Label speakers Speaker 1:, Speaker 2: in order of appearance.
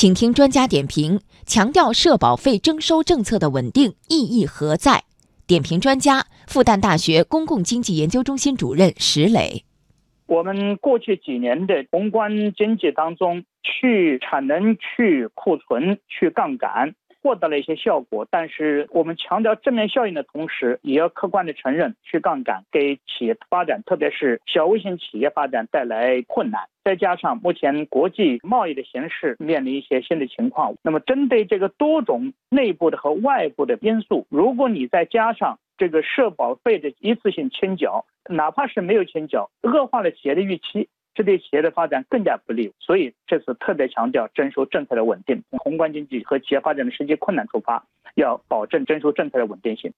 Speaker 1: 请听专家点评，强调社保费征收政策的稳定意义何在？点评专家，复旦大学公共经济研究中心主任石磊。
Speaker 2: 我们过去几年的宏观经济当中，去产能、去库存、去杠杆。获得了一些效果，但是我们强调正面效应的同时，也要客观的承认去杠杆给企业发展，特别是小微型企业发展带来困难。再加上目前国际贸易的形势面临一些新的情况，那么针对这个多种内部的和外部的因素，如果你再加上这个社保费的一次性清缴，哪怕是没有清缴，恶化了企业的预期。这对企业的发展更加不利，所以这次特别强调征收政策的稳定。从宏观经济和企业发展的实际困难出发，要保证征收政策的稳定性。